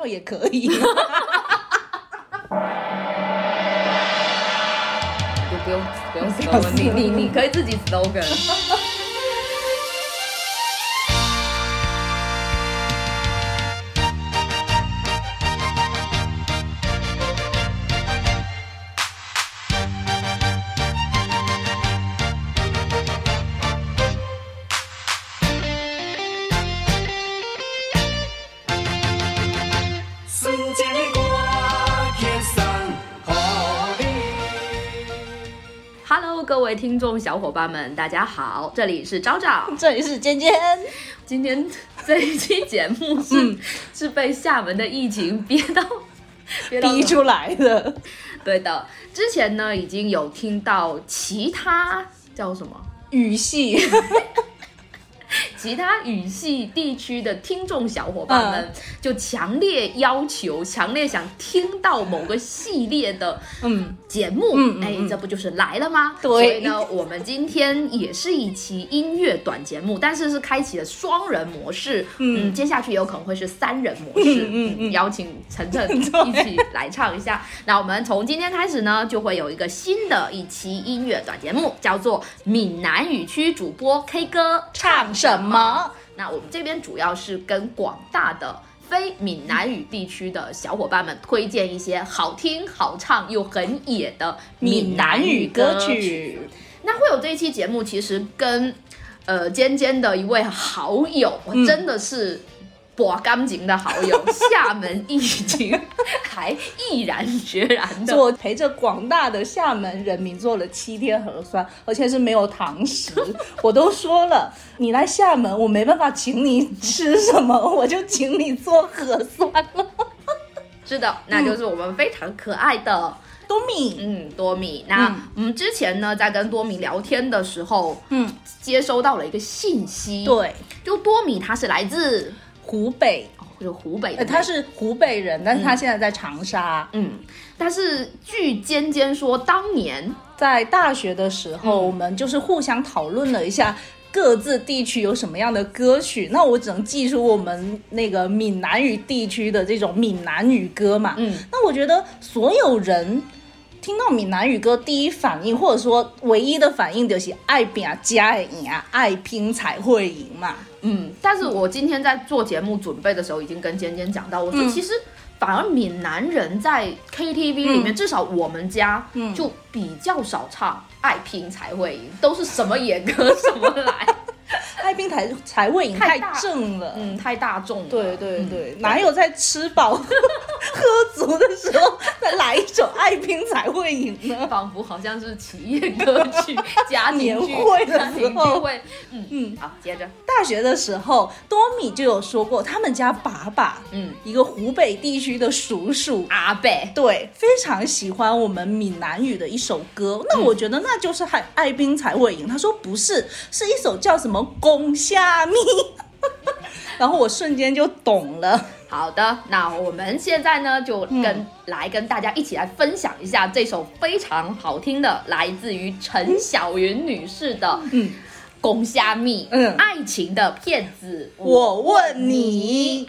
票也可以。不不用不用 slogan，你你你可以自己 slogan。众小伙伴们，大家好，这里是昭昭。这里是尖尖，今天这一期节目是、是被厦门的疫情憋到 憋到逼出来的。对的，之前呢已经有听到其他叫什么语系，其他语系地区的听众小伙伴们，就强烈要求、强烈想听到某个系列的嗯，节目，哎，这不就是来了吗？对。所以呢，我们今天也是一期音乐短节目，但是是开启了双人模式，嗯，接下去有可能会是三人模式，嗯嗯邀请晨晨 一起来唱一下。那我们从今天开始呢，就会有一个新的一期音乐短节目，叫做闽南语区主播 K 歌唱什么？那我们这边主要是跟广大的非闽南语地区的小伙伴们推荐一些好听、好唱又很野的闽南语歌曲。曲，那会有这一期节目，其实跟呃尖尖的一位好友，我真的是。博感情的好友，厦门疫情还毅然决然的我陪着广大的厦门人民做了七天核酸，而且是没有堂食。我都说了，你来厦门，我没办法请你吃什么，我就请你做核酸了。是的，那就是我们非常可爱的多米，嗯，多米。那嗯我们之前呢，在跟多米聊天的时候，嗯，接收到了一个信息，，对，就多米他是来自湖北，哦就湖北的呃，他是湖北人，但是他现在在长沙。嗯，但是据尖尖说，当年在大学的时候，我们就是互相讨论了一下各自地区有什么样的歌曲。那我只能记出我们那个闽南语地区的这种闽南语歌嘛。嗯，那我觉得所有人。听到闽南语歌，第一反应或者说唯一的反应就是爱拼加的赢啊，爱拼才会赢嘛。嗯，但是我今天在做节目准备的时候，已经跟尖尖讲到，我说嗯。其实反而闽南人在 KTV 里面，嗯。至少我们家就比较少唱“爱拼才会赢”，都是什么野歌什么来，爱拼才才会赢，太正了。嗯，太大众了。对对对，哪有在吃饱 喝足的时候再来一首《爱拼才会赢》呢？仿佛好像是企业歌曲、家庭年剧会的时候会。嗯嗯，好，接着，大学的时候，多米就有说过，他们家爸爸，嗯，一个湖北地区的叔叔，阿贝，对，非常喜欢我们闽南语的一首歌。那我觉得那就是爱爱拼才会赢。他说不是，是一首叫什么《拱虾米》。然后我瞬间就懂了。好的，那我们现在呢，就跟、来跟大家一起来分享一下这首非常好听的，来自于陈小云女士的嗯《公虾米》，嗯爱情的骗子，我问你，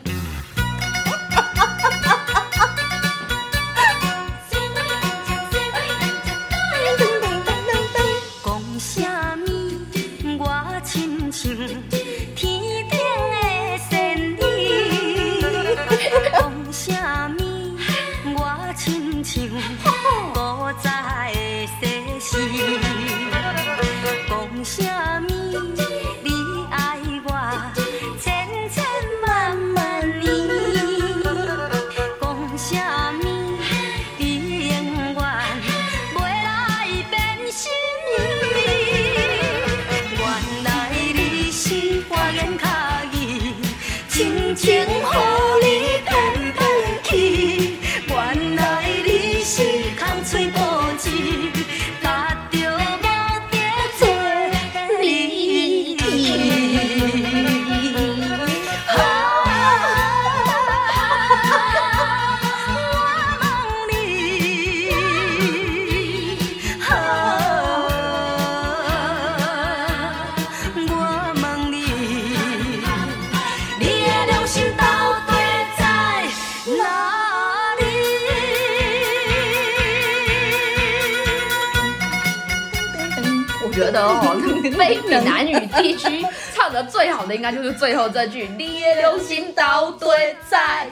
觉得哦，非闽南语地区唱的最好的应该就是最后这句“你的流星到底在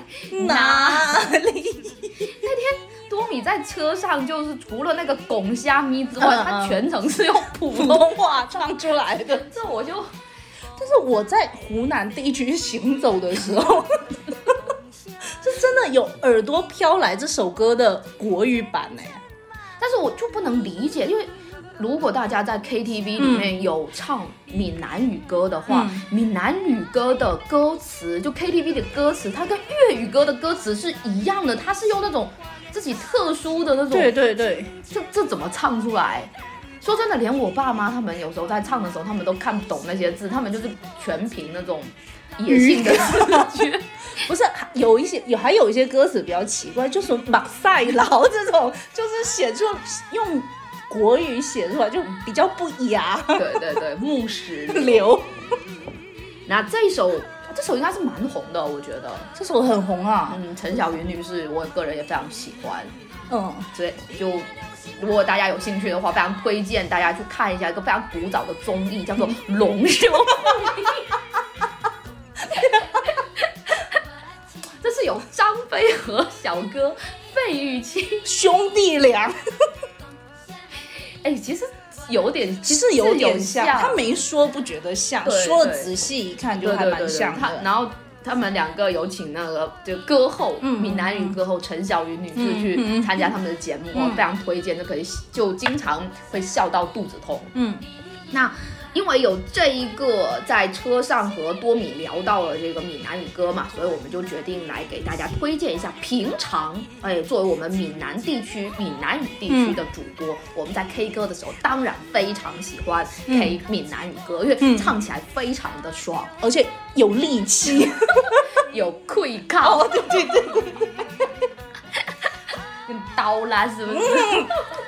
哪里”。那天？”。多米在车上就是除了那个拱虾咪之外，嗯嗯他全程是用普。通话唱出来的。这我就但是我在湖南地区行走的时候，就真的有耳朵飘来这首歌的国语版呢、但是我就不能理解，因为如果大家在 KTV 里面有唱闽南语歌的话，嗯闽南语歌的歌词就 KTV 的歌词，它跟粤语歌的歌词是一样的，它是用那种自己特殊的那种，对对对，这这怎么唱出来？说真的，连我爸妈他们有时候在唱的时候，他们都看不懂那些字，他们就是全凭那种野性的直觉。不是有一些有还有一些歌词比较奇怪，就是马赛劳这种，就是写出用国语写出来就比较不雅对对对，木石 流。那这一首，这首应该是蛮红的，我觉得。这首很红啊，嗯，陈小云女士，我个人也非常喜欢。嗯，所以就如果大家有兴趣的话，非常推荐大家去看一下一个非常古早的综艺，叫做《龙兄。这是有张飞和小哥费玉清。兄弟俩哎，其实有点，其实有点像，他没说不觉得像，对对说了仔细一看就还蛮像的。他然后他们两个有请那个就歌后，嗯闽南语歌后陈小云女士去嗯参加他们的节目，嗯我非常推荐，就可以就经常会笑到肚子痛。嗯，那因为有这一个在车上和多米聊到了这个闽南语歌嘛，所以我们就决定来给大家推荐一下。平常，哎，作为我们闽南地区、闽南语地区的主播，我们在 K 歌的时候，当然非常喜欢 K 闽南语歌，因为嗯唱起来非常的爽，而且有力气。有愧靠，哦，对对对，跟刀啦，是不是？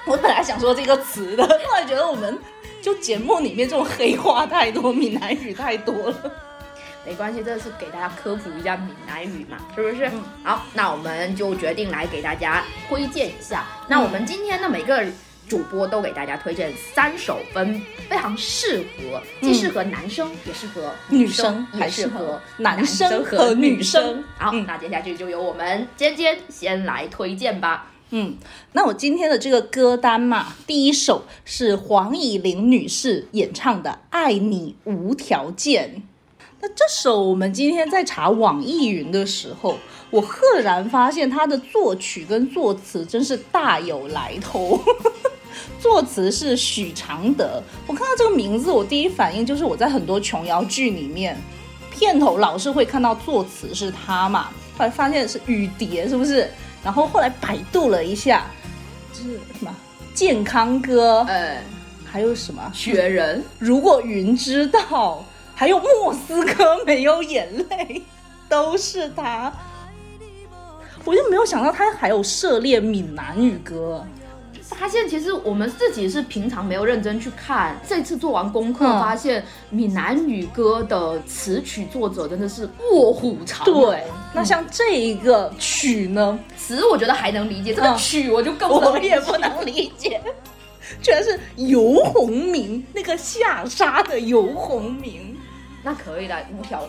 我本来想说这个词的，后来觉得我们就节目里面这种黑话太多，闽南语太多了。没关系，这是给大家科普一下闽南语嘛，是不是？好，那我们就决定来给大家推荐一下。那我们今天的，每个主播都给大家推荐三首分非常适合，既适合男生，也适合女生也还适合男生生和和女生生。好，嗯那接下去就由我们尖尖先来推荐吧。嗯，那我今天的这个歌单嘛，第一首是黄以玲女士演唱的《爱你无条件》。那这首我们今天在查网易云的时候，我赫然发现它的作曲跟作词真是大有来头。作词是许常德，我看到这个名字，我第一反应就是我在很多琼瑶剧里面，片头老是会看到作词是他嘛，后来发现是雨蝶，是不是？然后后来百度了一下，就是什么健康歌，呃，还有什么？雪人，如果云知道，还有莫斯科没有眼泪，都是他。我就没有想到他还有涉猎闽南语歌，发现其实我们自己是平常没有认真去看，这次做完功课，嗯发现闽南语歌的词曲作者真的是卧虎藏龙。对。那像这一个曲呢，词我觉得还能理解，这个嗯曲我就更我也不能理解，居然是游鸿明那个下沙的游鸿明。那可以的，五条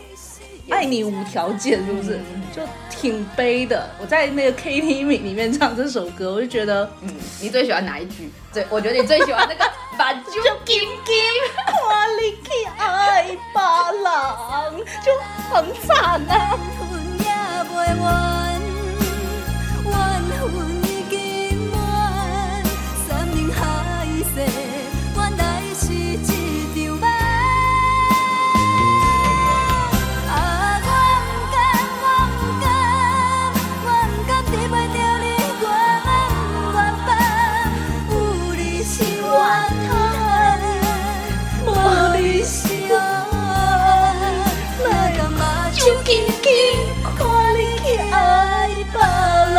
爱你无条件，是不是？就挺悲的。我在那个 KTV 里面唱这首歌，我就觉得嗯，你最喜欢哪一句？最我觉得你最喜欢那个 把酒金金。哇，你去爱巴郎，就很惨啊。敢嘛酒紧紧，看你去爱别人。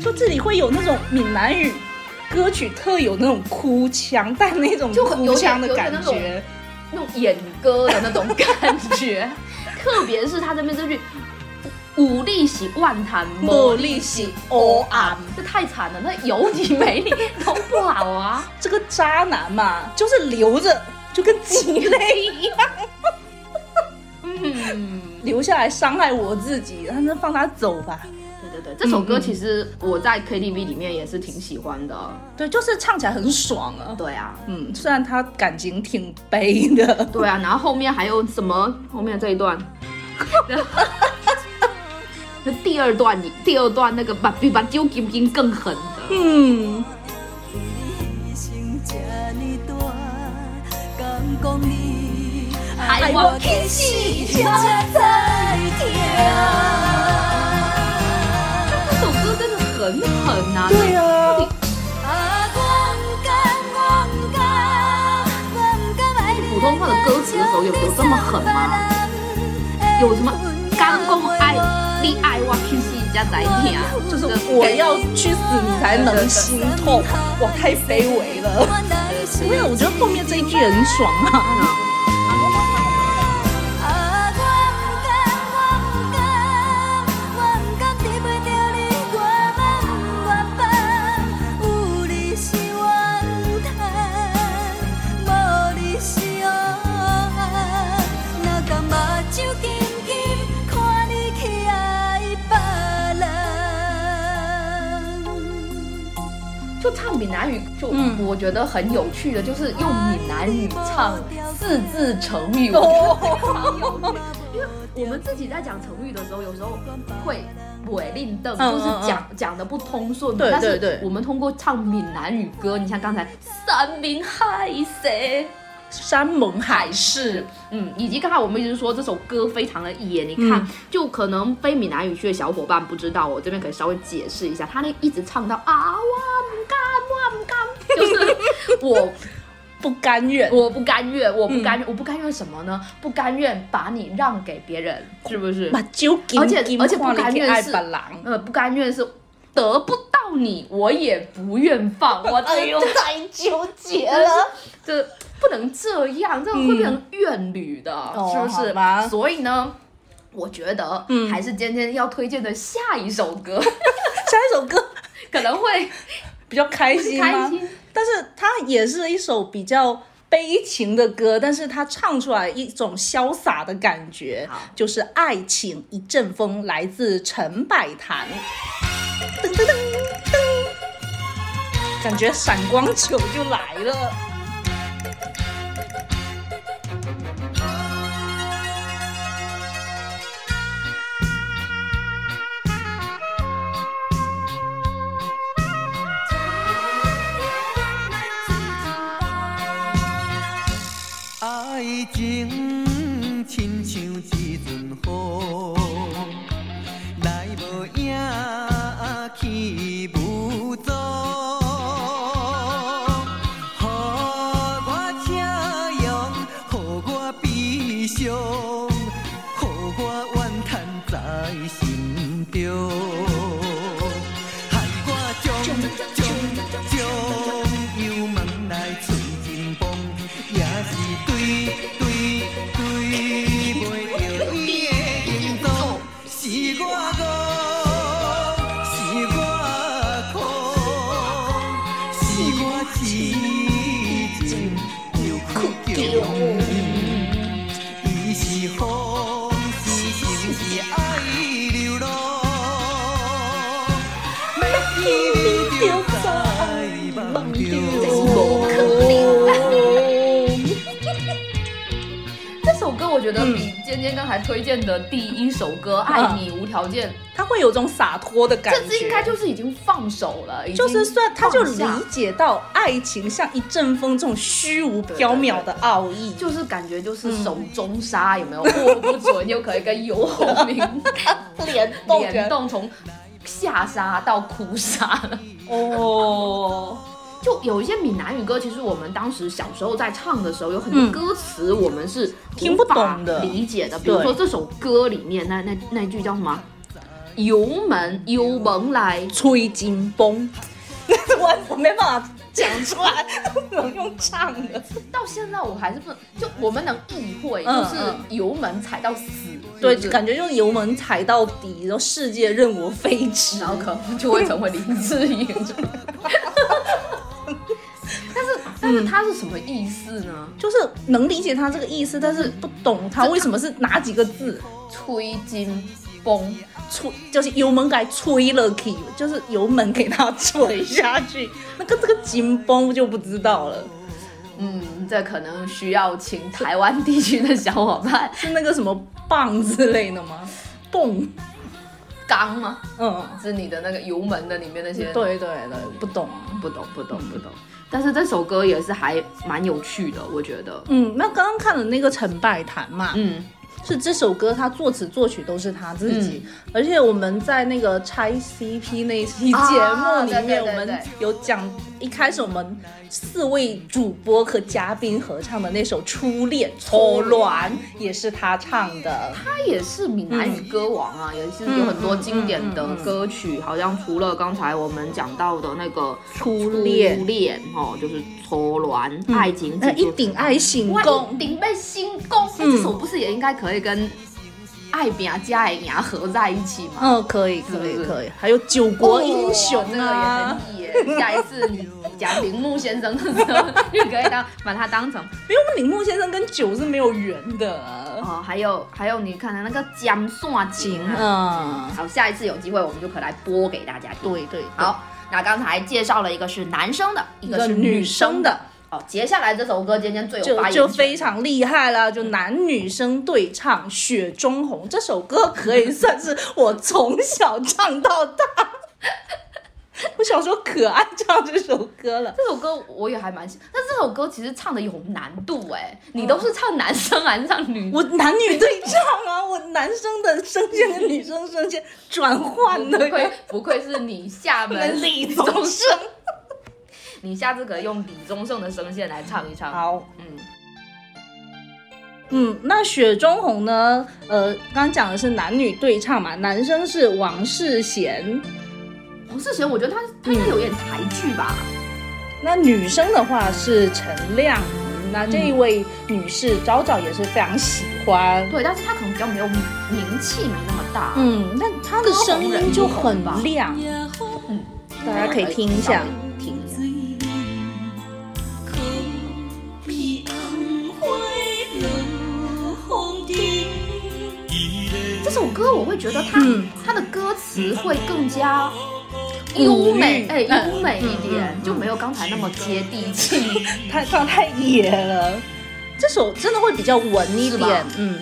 就这里会有那种闽南语歌曲特有那种哭腔，但那种哭腔的感觉。那种演歌的那种感觉，特别是他这边这句“有利息万谈，无利息黑暗这太惨了，那有你没你都不好啊。这个渣男嘛，就是留着就跟鸡 肋一样，嗯，留下来伤害我自己，那就放他走吧。对对对，这首歌其实我在 KTV 里面也是挺喜欢的。对，就是唱起来很爽啊。对啊，嗯，虽然他感情挺悲的，对啊，然后后面还有什么？后面这一段，那第二段，第二段那个把比把丢金金更狠的。嗯，爱我去死才知这首歌真的很狠啊！对啊。普通话的歌词的时候有有这么狠吗？有什么刚公爱你爱我去死才知听，就是我要去死你才能心痛，我，太卑微了。因为我觉得后面这一句很爽啊。啊，闽南语，就嗯。我觉得很有趣的，就是用闽南语唱四字成语。哦我觉得非常有趣。因为我们自己在讲成语的时候，有时候会尾令瞪，嗯就是讲讲的不通顺但是我们通过唱闽南语歌，你像刚才山明海誓。山盟海誓，嗯，以及刚才我们一直说这首歌非常的野，你看，嗯就可能非闽南语区的小伙伴不知道，我这边可以稍微解释一下，他那一直唱到啊，我不甘，我不甘，就是 我不甘愿。我不甘愿，我不甘嗯，我不甘愿什么呢？不甘愿把你让给别人，是不是？而且而且不甘愿是。呃，不甘愿是得不到你，我也不愿放，我太纠结了。这 不能这样，这样会变成怨侣的，哦是不是？所以呢，我觉得嗯还是今天要推荐的下一首歌，下一首歌 可能会比较开心吗？但是它也是一首比较悲情的歌，但是它唱出来一种潇洒的感觉，就是《爱情一阵风》，来自陈百潭。噔噔噔噔，感觉闪光球就来了。的第一首歌《爱你无条件》，他会有种洒脱的感觉，这次应该就是已经放手了，已经就是算他就理解到爱情像一阵风这种虚无缥缈的奥义，就是感觉就是嗯手中沙有没有？握不准，又可以跟游鸿明 联动联动从下沙到哭沙了。哦，就有一些闽南语歌，其实我们当时小时候在唱的时候，有很多嗯歌词我们是听不懂的理解的。比如说这首歌里面那那那句叫什么？油门油门来，吹金风，我 我没办法讲出来，不能用唱的。到现在我还是不能，就我们能意会，嗯就是油门踩到死，对，就感觉就是油门踩到底，然后世界任我飞驰。然后可能就会成为林志颖。但是，但是它是什么意思呢？就是能理解他这个意思，但是不懂他为什么是哪几个字。吹金崩，吹就是油门给吹了去，就是油门给它吹下去。那个这个紧绷就不知道了，嗯，这可能需要请台湾地区的小伙伴 是那个什么棒之类的吗？泵，刚吗？嗯，是你的那个油门的里面那些，对对对，不懂。不懂不懂不懂。但是这首歌也是还蛮有趣的，我觉得。嗯，那刚刚看了那个成败谈嘛，嗯，是这首歌他作词作曲都是他自己，而且我们在那个拆 CP 那一期节目里面，对我们有讲一开始我们四位主播和嘉宾合唱的那首《初恋错乱》也是他唱的。他也是闽南语歌王啊，也是有很多经典的歌曲，好像除了刚才我们讲到的那个初恋。初恋哦，就是错乱爱情那一顶爱行哇，宫，顶被新宫，哎这首不是也应该可以跟爱饼加爱牙合在一起嘛？嗯，可以，可以，可以。还有九国英雄哦这个啊，也。下一次你讲铃木先生的时候，就可以当把它当成因为我们铃木先生跟酒是没有缘的。哦，还有还有，你看他那个江算景啊。嗯，好，下一次有机会我们就可以来播给大家听。对对，对，好，那刚才介绍了一个是男生的，一一个是女生生的。哦，接下来这首歌今天最有就发言权就非常厉害了，就男女生对唱《雪中红》这首歌可以算是我从小唱到大。我小时候可爱唱这首歌了，这首歌我也还蛮喜，但这首歌其实唱的有难度哎，你都是唱男生还是唱女？我 男女对唱啊，我男生的声线跟女生声线转换的，不愧不愧是你厦门 李宗盛。你下次可以用李宗盛的声线来唱一唱。好，嗯，嗯，那雪中红呢？呃，刚刚讲的是男女对唱嘛，男生是王世贤，王世贤，我觉得他他应该有点台剧吧。那女生的话是陈亮，那这一位女士早早也是非常喜欢。对，但是他可能比较没有名名气，没那么大。嗯，但她的声音就很亮，嗯，大家可以听一下。听首歌我会觉得它、嗯它的歌词会更加优美，哎、嗯优美一点，就没有刚才那么接地气。太唱太野了，这首真的会比较文一点，嗯。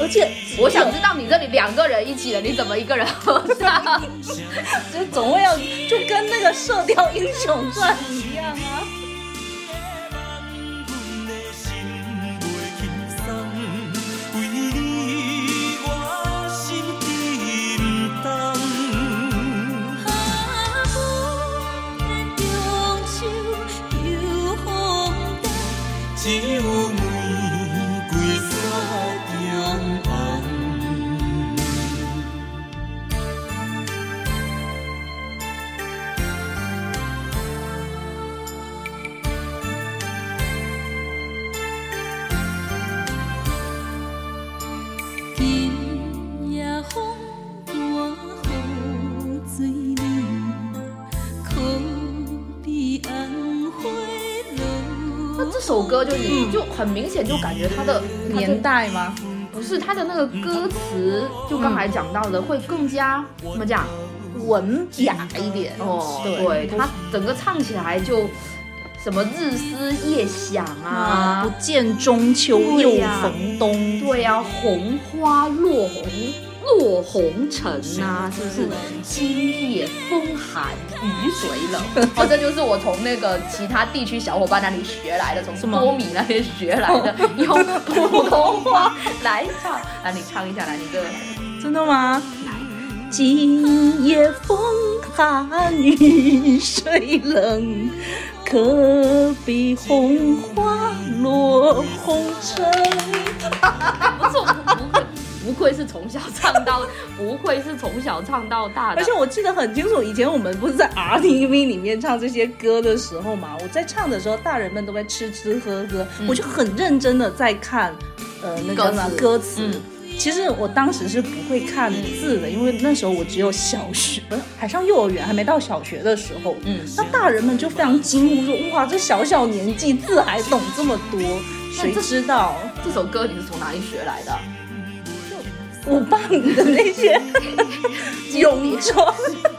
而且我想知道你这里两个人一起的，你怎么一个人合唱？就总会要就跟那个《射雕英雄传》一样啊。歌就你就很明显就感觉它的年代吗？不是它的那个歌词，就刚才讲到的会更加怎么讲？文雅一点。哦，对。对，它整个唱起来就什么日思夜想啊，啊不，见中秋又逢冬。对啊，红花落红落红尘呐、是不是？今夜风寒雨水冷，哦，这就是我从那个其他地区小伙伴那里学来的，从什么多米那边学来的，用普通话来唱。来，你唱一下，来，你这。真的吗？今夜风寒雨水冷，可比红花落红尘。不愧是从小唱到，不愧是从小唱到大的而且。我记得很清楚，以前我们不是在 RTV 里面唱这些歌的时候嘛，我在唱的时候，大人们都在吃吃喝喝，我就很认真的在看，呃，那个歌词歌词。嗯其实我当时是不会看字的，因为那时候我只有小学，不是还上幼儿园，还没到小学的时候。嗯那大人们就非常惊呼说：“哇，这小小年纪字还懂这么多，谁这知道？”这首歌你是从哪里学来的？我爸你的那些 泳装，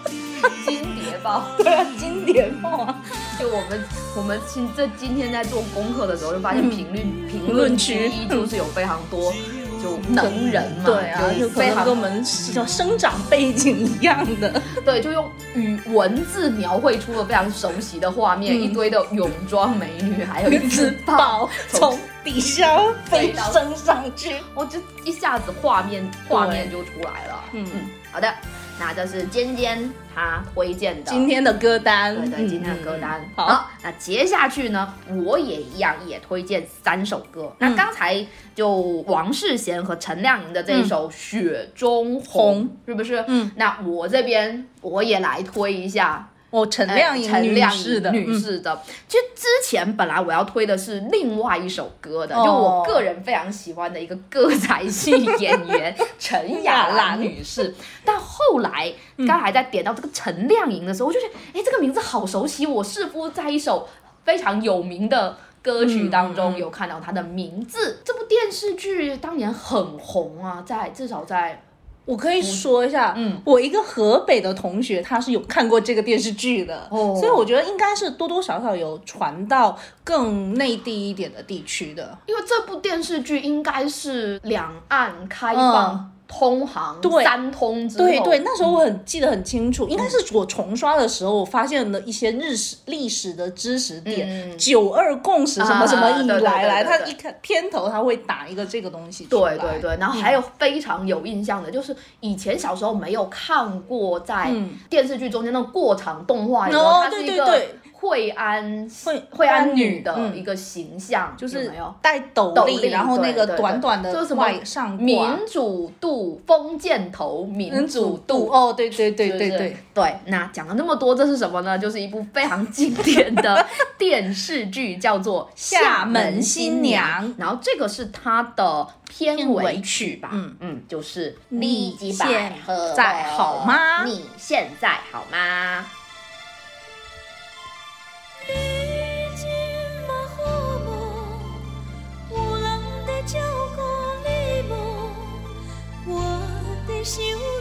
金碟报。对啊，经典报啊，就我们我们今这今天在做功课的时候，就发现评论评论论区区依旧是有非常多就能人嘛，对啊，就就非常可能跟我们叫生长背景一样的。对，就用语文字描绘出了非常熟悉的画面，嗯一堆的泳装美女，还有一只豹豹从底下飞升上去，我就一下子画面画面就出来了。嗯嗯，好的，那这是尖尖他推荐的今天的歌单，对对，嗯今天的歌单。嗯好，那接下去呢，我也一样也推荐三首歌。嗯那刚才就王世贤和陈亮莹的这一首《雪中红》红是不是？嗯，那我这边我也来推一下。哦，陈呃亮颖女陈亮士的女嗯。士的，其实之前本来我要推的是另外一首歌的，哦就我个人非常喜欢的一个歌仔戏 演员陈雅兰女士，但后来嗯。刚才在点到这个陈亮颖的时候，我就觉得，哎，这个名字好熟悉，我似乎在一首非常有名的。歌曲当嗯。中有看到她的名字，这部电视剧当年很红啊，在至少在我可以说一下，嗯。我一个河北的同学，他是有看过这个电视剧的，哦。所以我觉得应该是多多少少有传到更内地一点的地区的。因为这部电视剧应该是两岸开放嗯通航、对三通之后，对对，那时候我很记得很清楚，应该是我重刷的时候，我发现了一些日史历史的知识点，嗯。九二共识什么什么以来来，对对对他一看片头他会打一个这个东西出来，对对对，然后还有非常有印象的，就是以前小时候没有看过在嗯。电视剧中间那种过场动画哦它是一个对对对惠安惠惠安安女女的嗯。一个形象，就是有没有？戴斗笠，然后那个短短的什么？外上褂民主度封建头，民主度。哦，对对对对对，对，那讲了那么多，这是什么呢？就是一部非常经典的 电视剧，叫做《厦门新娘然后这个是它的片尾曲吧？嗯。嗯，就是你几现在好吗？你现在好吗？想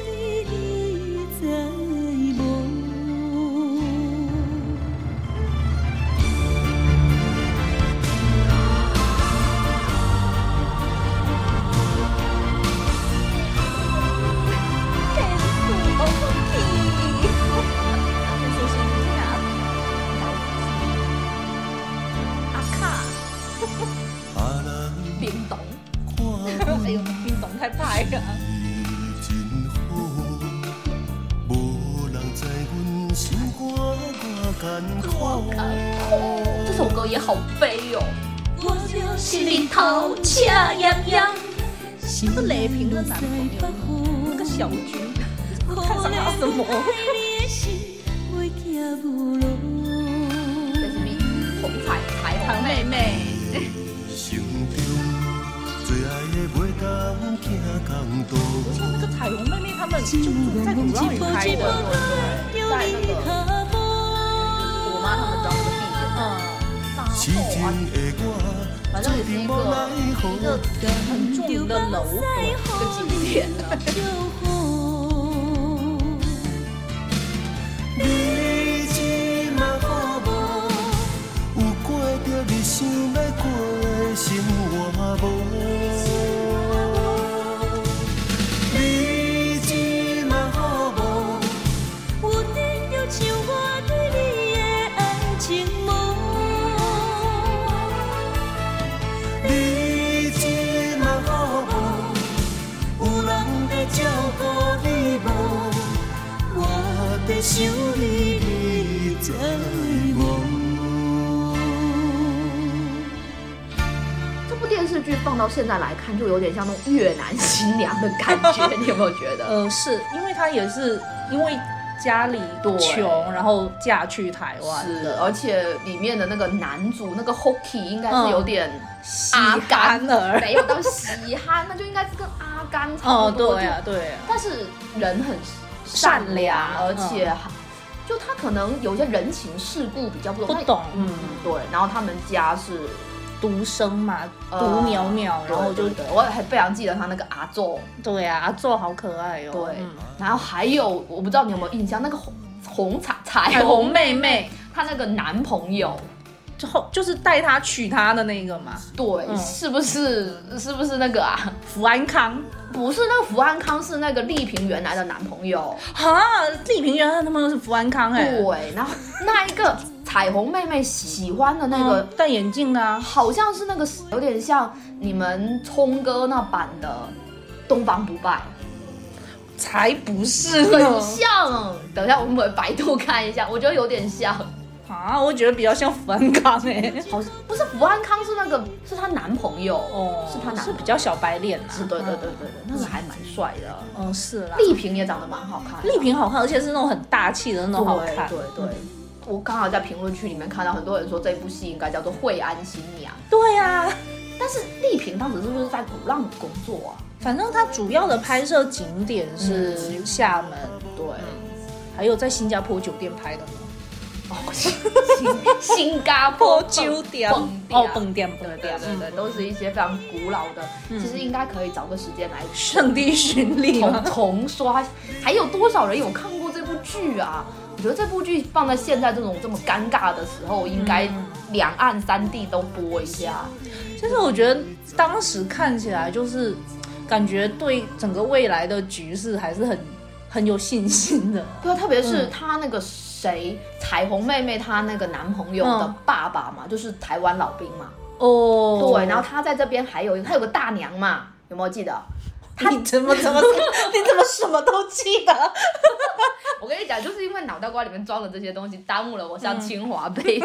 赤炎炎，是雷霆的男朋，个小军，看上他什么？这是比红彩彩虹妹妹，心中最爱的袂当行公道。像那个彩虹妹妹，他们就在鼓浪屿拍的，在那个我妈他们找那个地，嗯，痴情的我，反正也是一个一个很重的楼阁。一个景点在来看，就有点像那种越南新娘的感觉，你有没有觉得？嗯，是因为她也是因为家里对穷，然后嫁去台湾是，的，而且里面的那个男主那个 Hockey 应该是嗯有点西阿甘干儿。没有到喜憨，那就应该是跟阿甘差哦，不多。对啊，对啊，但是人很善善良而且还就他可能有些人情世故比较不懂，他不懂嗯，对。然后他们家是独生嘛，呃独苗苗，然后就我还非常记得他那个阿昼，对啊，阿宙好可爱哦。对。嗯，然后还有我不知道你有没有印象，那个红红彩彩彩虹虹妹妹，她那个男朋友，就后就是带她娶她的那个嘛，对，嗯。是不是是不是那个啊？福安康。不是那个福安康，是那个丽萍原来的男朋友。哈，丽萍原来的男朋友是福安康哎、对，然后那一个彩虹妹妹喜欢的那个嗯戴眼镜的啊，好像是那个有点像你们聪哥那版的《东方不败。才不是》，很像。等一下，我们百度看一下，我觉得有点像。啊，我觉得比较像福安康哎、好像不是福安康，是那个是她男朋友，哦，是她男是比较小白脸啊，是对对对对对，那个还蛮帅的。嗯，是啦，丽萍也长得蛮好看的，丽萍好看，而且是那种很大气的那种好看，对对。对。我刚好在评论区里面看到很多人说这部戏应该叫做《惠安新娘》，对呀、啊。但是丽萍当时是不是在鼓浪工作啊？反正它主要的拍摄景点是厦门，对，还有在新加坡酒店拍的呢。哦，新新加坡酒店蹦 哦，蹦店对蹦店，对对对，都是一些非常古老的，其实应该可以找个时间来圣地巡礼重？重刷。还有多少人有看过这部剧啊？我觉得这部剧放在现在这种这么尴尬的时候，应该两岸三地都播一下。其实我觉得当时看起来就是感觉对整个未来的局势还是很很有信心的。对啊，特别是她那个谁，彩虹妹妹她那个男朋友的嗯爸爸嘛，就是台湾老兵嘛。哦对，然后她在这边还有她有个大娘嘛，有没有记得？他你怎么怎么 你怎么什么都记得？我跟你讲，就是因为脑袋瓜里面装了这些东西，耽误了我上清华杯。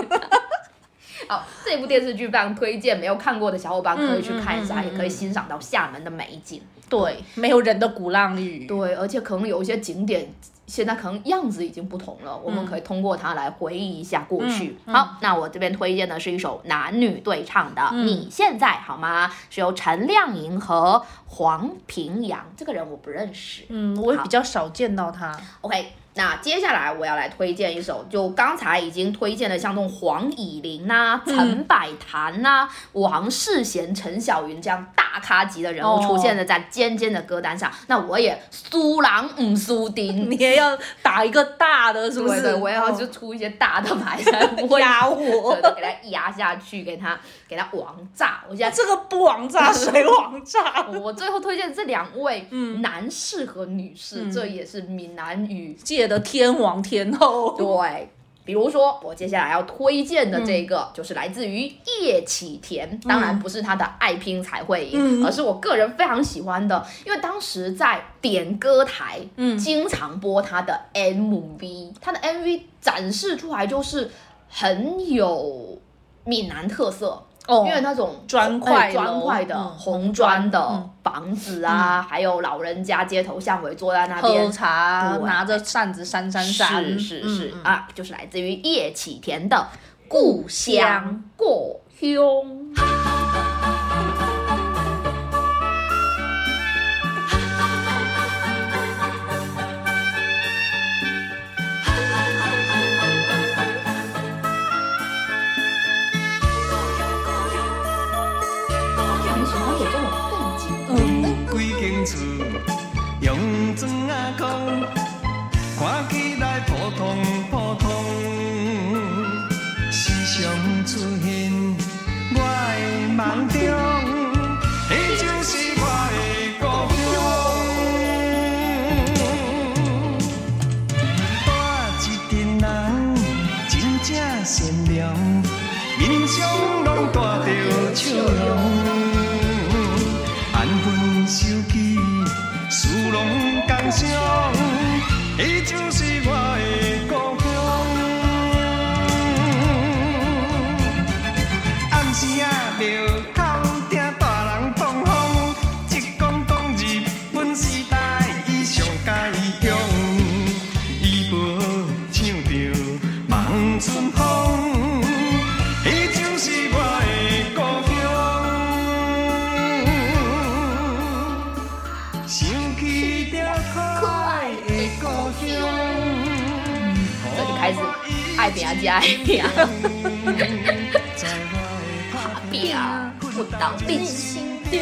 好，这部电视剧非常推荐，没有看过的小伙伴可以去看一下，嗯嗯嗯嗯也可以欣赏到厦门的美景。对，没有人的鼓浪屿。对，而且可能有一些景点现在可能样子已经不同了，我们可以通过它来回忆一下过去。好，那我这边推荐的是一首男女对唱的《你现在好吗》，是由陈亮颖和黄平阳，这个人我不认识。嗯，我也比较少见到他。OK，那接下来我要来推荐一首，就刚才已经推荐的，像这种黄以玲呐、陈百潭呐、王世贤、陈小云这样大咖级的人物哦出现了在尖尖的歌单上，那我也苏郎唔苏丁。你也要打一个大的，是不是？对对，我也要就出一些大的牌才不会压我给他压下去，给他给他王炸。我现在这个不王炸谁王炸？我最后推荐这两位男士和女士，这也是闽南语界的天王天后。对，比如说我接下来要推荐的这个，就是来自于叶启田，当然不是他的爱拼才会赢，而是我个人非常喜欢的，因为当时在点歌台，嗯，经常播他的 MV，他的 MV 展示出来就是很有闽南特色。哦。因为那种砖块哎砖块的、嗯红砖的嗯房子啊，还有老人家街头巷尾坐在那边喝边茶，拿着扇子扇扇扇，是是是、啊，就是来自于叶启田的《故乡故乡》。爱拼加爱拼，拼不到你心中。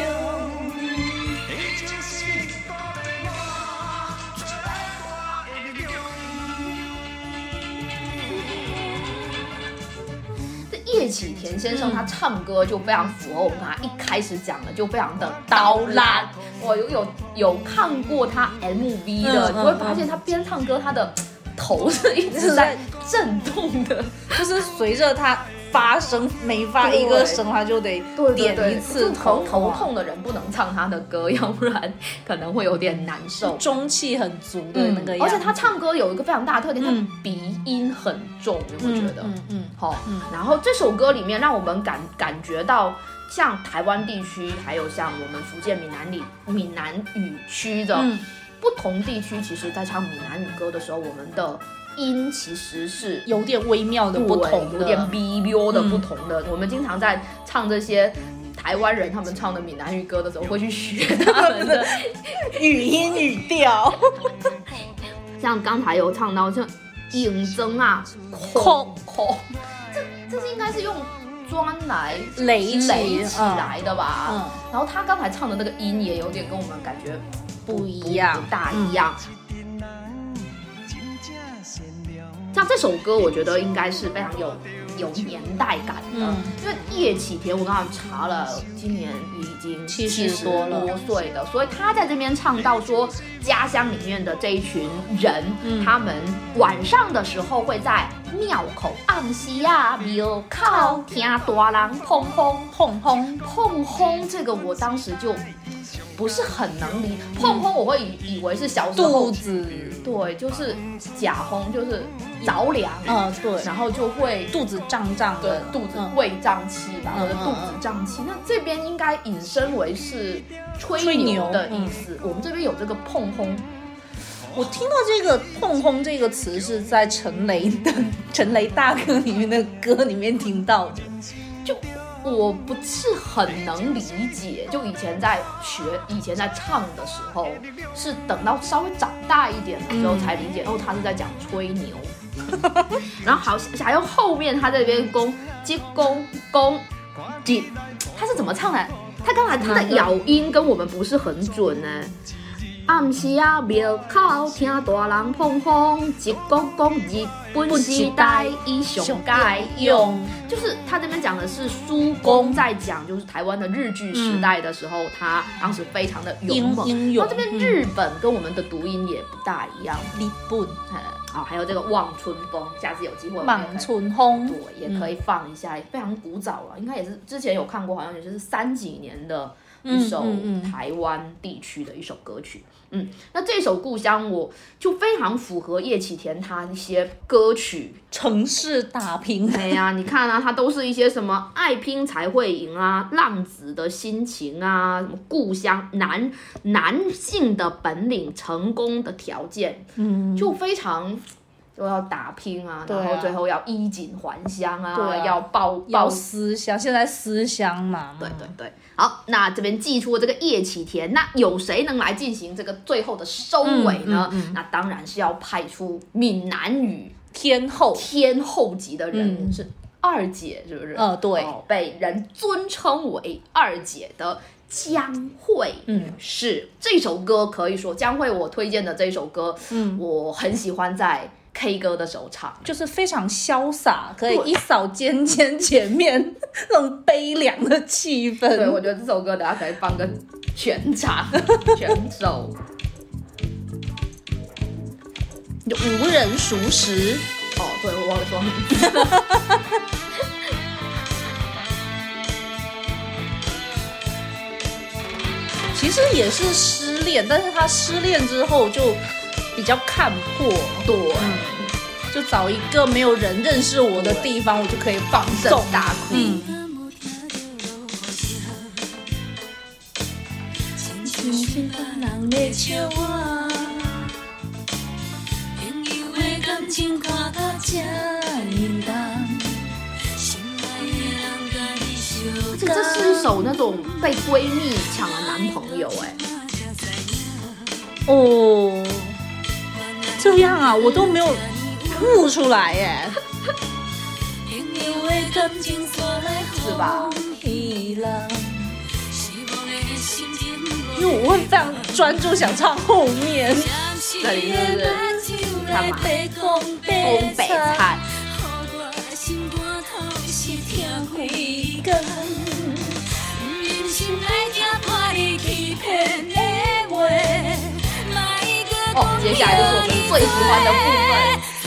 这叶启田先生他唱歌就非常符合我们刚才一开始讲的，就非常的刀烂。我有有有看过他 MV 的，你会发现他边唱歌，他的头是一直在震动的。就是随着他发声，每发一个声，他就得点一次就头头痛的人不能唱他的歌，要不然可能会有点难受。中气很足的那个样子，而且他唱歌有一个非常大的特点，嗯他鼻音很重，有没有觉得？嗯嗯好、然后这首歌里面让我们感感觉到，像台湾地区，还有像我们福建闽南里闽南语区的、嗯不同地区，其实在唱闽南语歌的时候，我们的音其实是有点微妙的不同的，有点微妙的嗯不同的。我们经常在唱这些。台湾人他们唱的闽南语歌的时候，会去学他们的，语音语调，像刚才有唱到像影增啊、空空，这这是应该是用砖来垒起垒起来的吧？嗯然后他刚才唱的那个音也有点跟我们感觉不一样不大一样。像这首歌，我觉得应该是非常有有年代感的，嗯。因为叶启田我刚刚查了，今年已经七十多了。多岁的，所以他在这边唱到说，家乡里面的这一群人，嗯。他们晚上的时候会在庙口暗西啊庙口听大人砰砰碰碰，碰轰这个我当时就不是很能理，碰轰我会以以为是小肚子，对，就是假轰，就是着凉，嗯对，然后就会肚子胀胀的，肚子嗯胃胀气吧，嗯或者肚子胀气。那这边应该引申为是吹牛的意思。我们这边有这个碰轰，我听到这个“碰轰”这个词是在陈雷的 陈雷大哥里面的歌里面听到的。就我不是很能理解。就以前在学、以前在唱的时候，是等到稍微长大一点的时候嗯才理解，哦，他是在讲吹牛。然后好，还有后面他这边攻接攻攻接，他是怎么唱的？他刚才他的咬音跟我们不是很准呢。暗时啊，庙口听大人碰碰，一讲讲日本时代以上该用。就是他这边讲的是苏公在讲，就是台湾的日据时代的时候，他当时非常的勇猛。英勇然后这边日本跟我们的读音也不大一样。日本，好，还有这个望春风，下次有机会望春风，对，也可以放一下，非常古早了，应该也是之前有看过，好像也是三几年的一首台湾地区的一首歌曲。那这首《故乡》我就非常符合叶启田他一些歌曲。城市打拼，哎呀，你看啊，他都是一些什么爱拼才会赢啊，浪子的心情啊，什么故乡男男性的本领、成功的条件，嗯，就非常就要打拼啊，啊。然后最后要衣锦还乡啊，要报要报思乡，现在思乡嘛，对对对，好，那这边寄出了这个叶启田，那有谁能来进行这个最后的收尾呢？嗯嗯嗯。那当然是要派出闽南语天后，天后级的人，嗯。是二姐，是不是？呃对。哦被人尊称为二姐的。江蕙，嗯。是这首歌可以说江蕙我推荐的这首歌，嗯。我很喜欢在 K 歌的时候唱。就是非常潇洒，可以一扫尖尖前面那种悲凉的气氛。对，我觉得这首歌等下可以放个全场 全首。就无人熟识，哦，对，我忘了说名字。其实也是失恋，但是他失恋之后就比较看破，对，就找一个没有人认识我的地方，我就可以放正纵大哭。而且这是一首那种被闺蜜抢了男朋友、哎，哦，这样啊，我都没有悟出来耶。是吧？因为我会非常专注想唱后面。这里是不是干嘛？东北菜。接下来就是我们最喜欢的部分。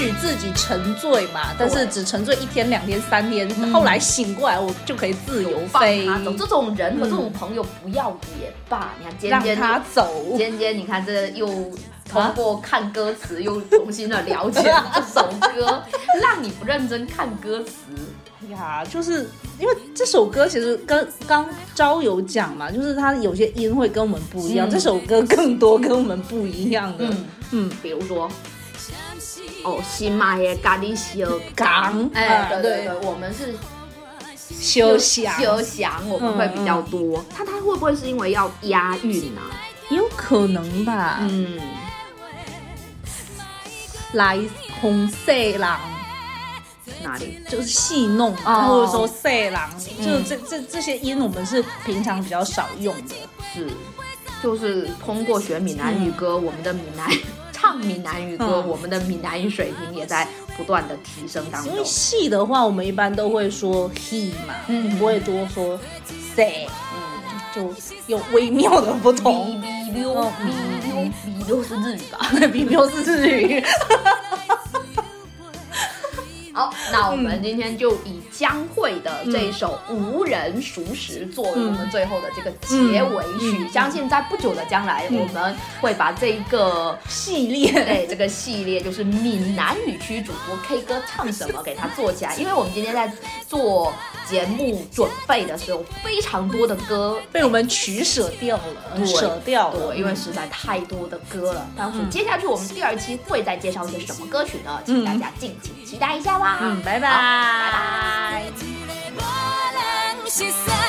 许自己沉醉嘛，但是只沉醉一天、两天、三天，后来醒过来我就可以自由放飞，他走，这种人和这种朋友不要也罢。你看尖尖，让他走。尖尖，你看这又通过看歌词又重新的了解了这首歌，让你不认真看歌词。哎呀，就是因为这首歌其实跟刚招有讲嘛，就是它有些音会跟我们不一样，嗯这首歌更多跟我们不一样的。嗯嗯，比如说，哦，新买的咖喱小港哎，啊对。对对对，我们是休想休想，我们会比较多。他他会不会是因为要押韵啊？有可能吧。嗯，来红色狼哪里？就是戏弄，哦。或者说色狼，嗯。就这这这些音我们是平常比较少用的。是，就是通过学闽南语歌，我们的闽南唱闽南语歌，嗯我们的闽南语水平也在不断的提升当中因为。戏的话，我们一般都会说 he 嘛，嗯不会多说 say，嗯，就有微妙的不同。哔哔溜嗯哔溜哔溜是日语吧？？b 溜是日语，好，那我们今天就以江蕙的这一首《无人熟识》作为我们最后的这个结尾曲。相信在不久的将来，我们会把这一个系列对 这个系列，就是闽南语区主播 K 歌唱什么，给它做起来。因为我们今天在做节目准备的时候，非常多的歌。被我们取舍掉了，对舍掉了，对，因为实在太多的歌了。但是接下去我们第二期会再介绍一些什么歌曲呢？请大家敬请期待一下吧。嗯，拜拜，好拜拜。